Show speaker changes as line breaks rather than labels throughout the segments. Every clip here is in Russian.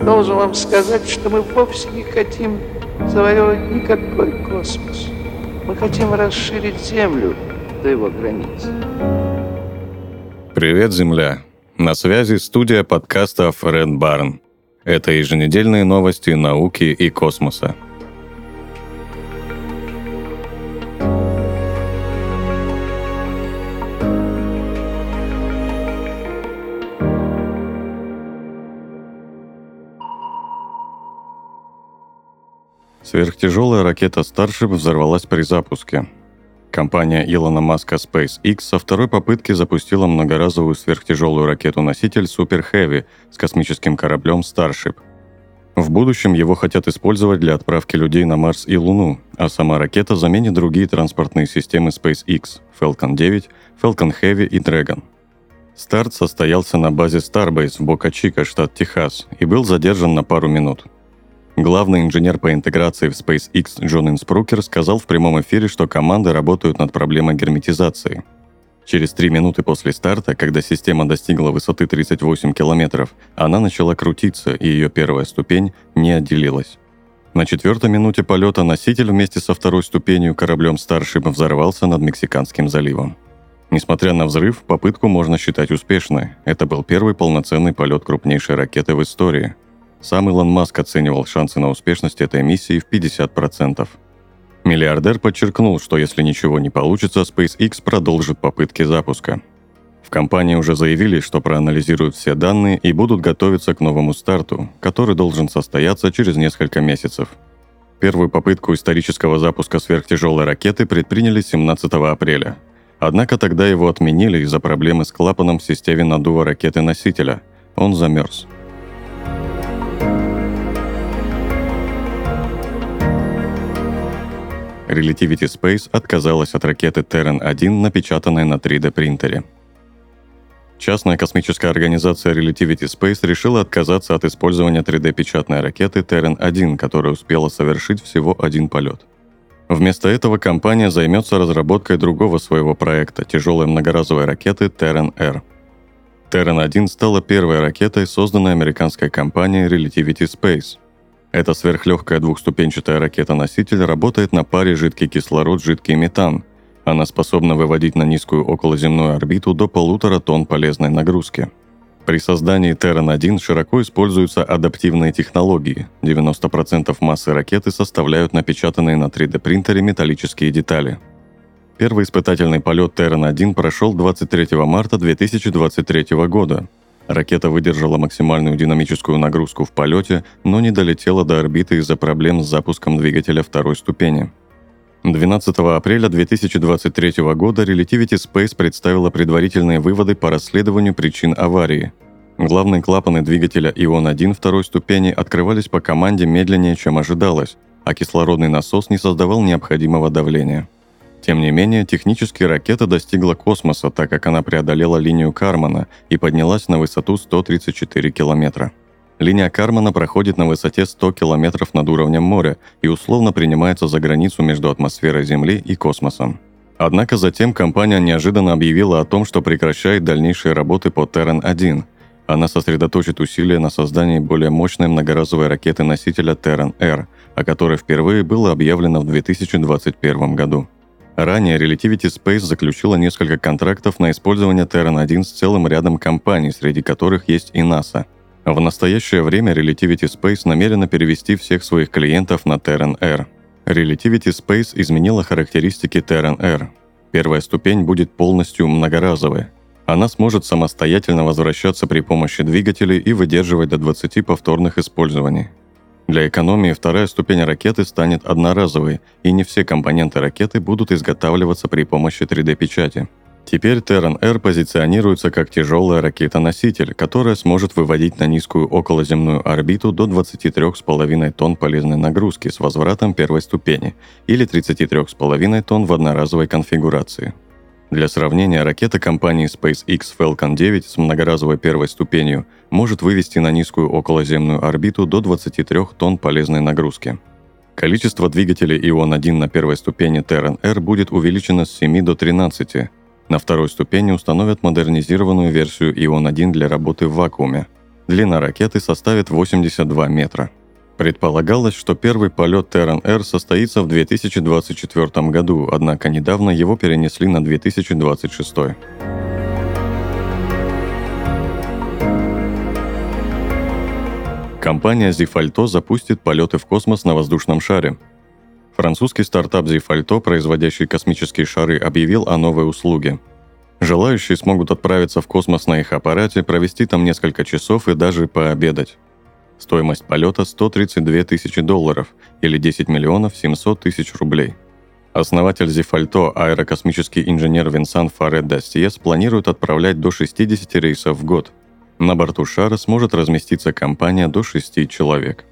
Должен вам сказать, что мы вовсе не хотим завоевывать никакой космос. Мы хотим расширить Землю до его границ.
Привет, Земля! На связи студия подкастов Red Barn. Это еженедельные новости науки и космоса. Сверхтяжелая ракета Starship взорвалась при запуске. Компания Илона Маска SpaceX со второй попытки запустила многоразовую сверхтяжелую ракету-носитель Super Heavy с космическим кораблем Starship. В будущем его хотят использовать для отправки людей на Марс и Луну, а сама ракета заменит другие транспортные системы SpaceX – Falcon 9, Falcon Heavy и Dragon. Старт состоялся на базе Starbase в Бока-Чика, штат Техас, и был задержан на пару минут – Главный инженер по интеграции в SpaceX Джон Инспрукер сказал в прямом эфире, что команды работают над проблемой герметизации. Через три минуты после старта, когда система достигла высоты 38 километров, она начала крутиться, и ее первая ступень не отделилась. На четвертой минуте полета носитель вместе со второй ступенью кораблем Starship взорвался над Мексиканским заливом. Несмотря на взрыв, попытку можно считать успешной. Это был первый полноценный полет крупнейшей ракеты в истории – сам Илон Маск оценивал шансы на успешность этой миссии в 50%. Миллиардер подчеркнул, что если ничего не получится, SpaceX продолжит попытки запуска. В компании уже заявили, что проанализируют все данные и будут готовиться к новому старту, который должен состояться через несколько месяцев. Первую попытку исторического запуска сверхтяжелой ракеты предприняли 17 апреля. Однако тогда его отменили из-за проблемы с клапаном в системе надува ракеты-носителя. Он замерз. Relativity Space отказалась от ракеты Terran-1, напечатанной на 3D-принтере. Частная космическая организация Relativity Space решила отказаться от использования 3D-печатной ракеты Terran-1, которая успела совершить всего один полет. Вместо этого компания займется разработкой другого своего проекта – тяжелой многоразовой ракеты Terran-R. Terran-1 стала первой ракетой, созданной американской компанией Relativity Space – эта сверхлегкая двухступенчатая ракета-носитель работает на паре жидкий кислород, жидкий метан. Она способна выводить на низкую околоземную орбиту до полутора тонн полезной нагрузки. При создании Terran-1 широко используются адаптивные технологии. 90% массы ракеты составляют напечатанные на 3D-принтере металлические детали. Первый испытательный полет Terran-1 прошел 23 марта 2023 года. Ракета выдержала максимальную динамическую нагрузку в полете, но не долетела до орбиты из-за проблем с запуском двигателя второй ступени. 12 апреля 2023 года Relativity Space представила предварительные выводы по расследованию причин аварии. Главные клапаны двигателя Ион-1 второй ступени открывались по команде медленнее, чем ожидалось, а кислородный насос не создавал необходимого давления. Тем не менее, технически ракета достигла космоса, так как она преодолела линию Кармана и поднялась на высоту 134 километра. Линия Кармана проходит на высоте 100 километров над уровнем моря и условно принимается за границу между атмосферой Земли и космосом. Однако затем компания неожиданно объявила о том, что прекращает дальнейшие работы по Terran-1. Она сосредоточит усилия на создании более мощной многоразовой ракеты-носителя Terran-R, о которой впервые было объявлено в 2021 году. Ранее Relativity Space заключила несколько контрактов на использование Terran-1 с целым рядом компаний, среди которых есть и NASA. В настоящее время Relativity Space намерена перевести всех своих клиентов на Terran-R. Relativity Space изменила характеристики Terran-R. Первая ступень будет полностью многоразовой. Она сможет самостоятельно возвращаться при помощи двигателей и выдерживать до 20 повторных использований. Для экономии вторая ступень ракеты станет одноразовой, и не все компоненты ракеты будут изготавливаться при помощи 3D-печати. Теперь Terran-R позиционируется как тяжелая ракета-носитель, которая сможет выводить на низкую околоземную орбиту до 23,5 тонн полезной нагрузки с возвратом первой ступени или 33,5 тонн в одноразовой конфигурации – для сравнения, ракета компании SpaceX Falcon 9 с многоразовой первой ступенью может вывести на низкую околоземную орбиту до 23 тонн полезной нагрузки. Количество двигателей Ион-1 на первой ступени Terran-R будет увеличено с 7 до 13. На второй ступени установят модернизированную версию Ион-1 для работы в вакууме. длина ракеты составит 82 метра. Предполагалось, что первый полет Terran-R состоится в 2024 году, однако недавно его перенесли на 2026. Компания Zifalto запустит полеты в космос на воздушном шаре. Французский стартап Zifalto, производящий космические шары, объявил о новой услуге. Желающие смогут отправиться в космос на их аппарате, провести там несколько часов и даже пообедать. Стоимость полета 132 тысячи долларов или 10 миллионов 700 тысяч рублей. Основатель Зифальто, аэрокосмический инженер Винсан Фаред Дастиес, планирует отправлять до 60 рейсов в год – на борту шара сможет разместиться компания до 6 человек.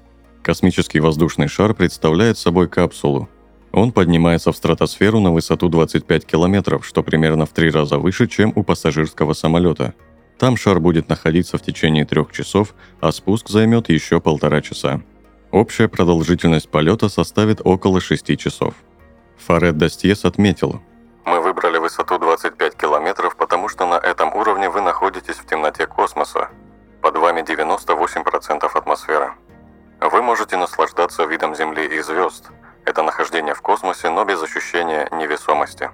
Космический воздушный шар представляет собой капсулу. Он поднимается в стратосферу на высоту 25 километров, что примерно в три раза выше, чем у пассажирского самолета. Там шар будет находиться в течение трех часов, а спуск займет еще полтора часа. Общая продолжительность полета составит около 6 часов. Фаред Дастьес отметил,
мы выбрали высоту 25 километров, потому что на этом уровне вы находитесь в темноте космоса. Под вами 98% атмосферы. Вы можете наслаждаться видом Земли и звезд. Это нахождение в космосе, но без ощущения невесомости.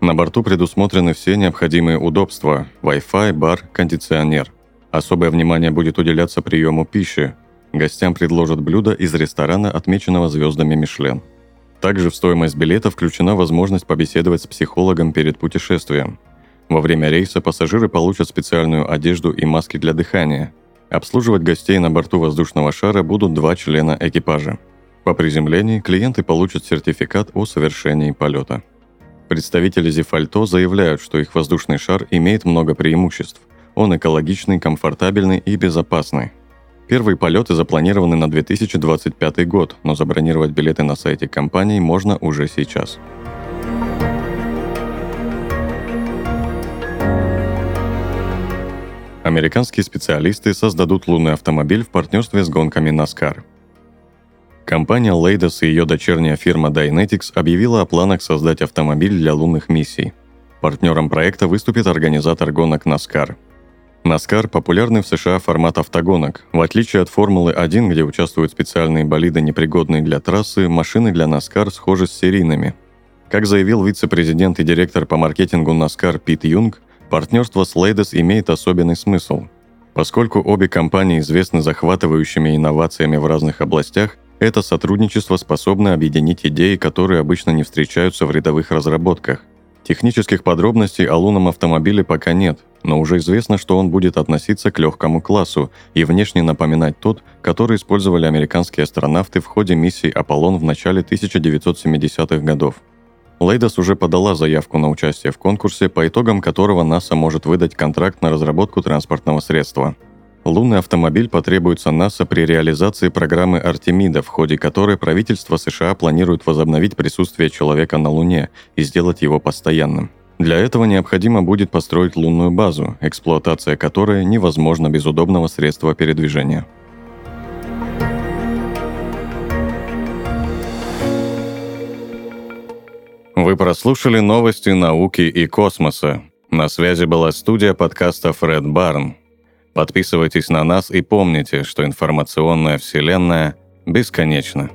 На борту предусмотрены все необходимые удобства – Wi-Fi, бар, кондиционер. Особое внимание будет уделяться приему пищи. Гостям предложат блюда из ресторана, отмеченного звездами Мишлен – также в стоимость билета включена возможность побеседовать с психологом перед путешествием. Во время рейса пассажиры получат специальную одежду и маски для дыхания. Обслуживать гостей на борту воздушного шара будут два члена экипажа. По приземлении клиенты получат сертификат о совершении полета. Представители Зефальто заявляют, что их воздушный шар имеет много преимуществ. Он экологичный, комфортабельный и безопасный – Первые полеты запланированы на 2025 год, но забронировать билеты на сайте компании можно уже сейчас. Американские специалисты создадут лунный автомобиль в партнерстве с гонками NASCAR. Компания Leidos и ее дочерняя фирма Dynetics объявила о планах создать автомобиль для лунных миссий. Партнером проекта выступит организатор гонок NASCAR – NASCAR – популярный в США формат автогонок. В отличие от Формулы-1, где участвуют специальные болиды, непригодные для трассы, машины для NASCAR схожи с серийными. Как заявил вице-президент и директор по маркетингу NASCAR Пит Юнг, партнерство с Leidos имеет особенный смысл. Поскольку обе компании известны захватывающими инновациями в разных областях, это сотрудничество способно объединить идеи, которые обычно не встречаются в рядовых разработках – Технических подробностей о лунном автомобиле пока нет, но уже известно, что он будет относиться к легкому классу и внешне напоминать тот, который использовали американские астронавты в ходе миссии «Аполлон» в начале 1970-х годов. Лейдос уже подала заявку на участие в конкурсе, по итогам которого НАСА может выдать контракт на разработку транспортного средства – Лунный автомобиль потребуется НАСА при реализации программы Артемида, в ходе которой правительство США планирует возобновить присутствие человека на Луне и сделать его постоянным. Для этого необходимо будет построить лунную базу, эксплуатация которой невозможна без удобного средства передвижения. Вы прослушали новости науки и космоса. На связи была студия подкаста Фред Барн. Подписывайтесь на нас и помните, что информационная вселенная бесконечна.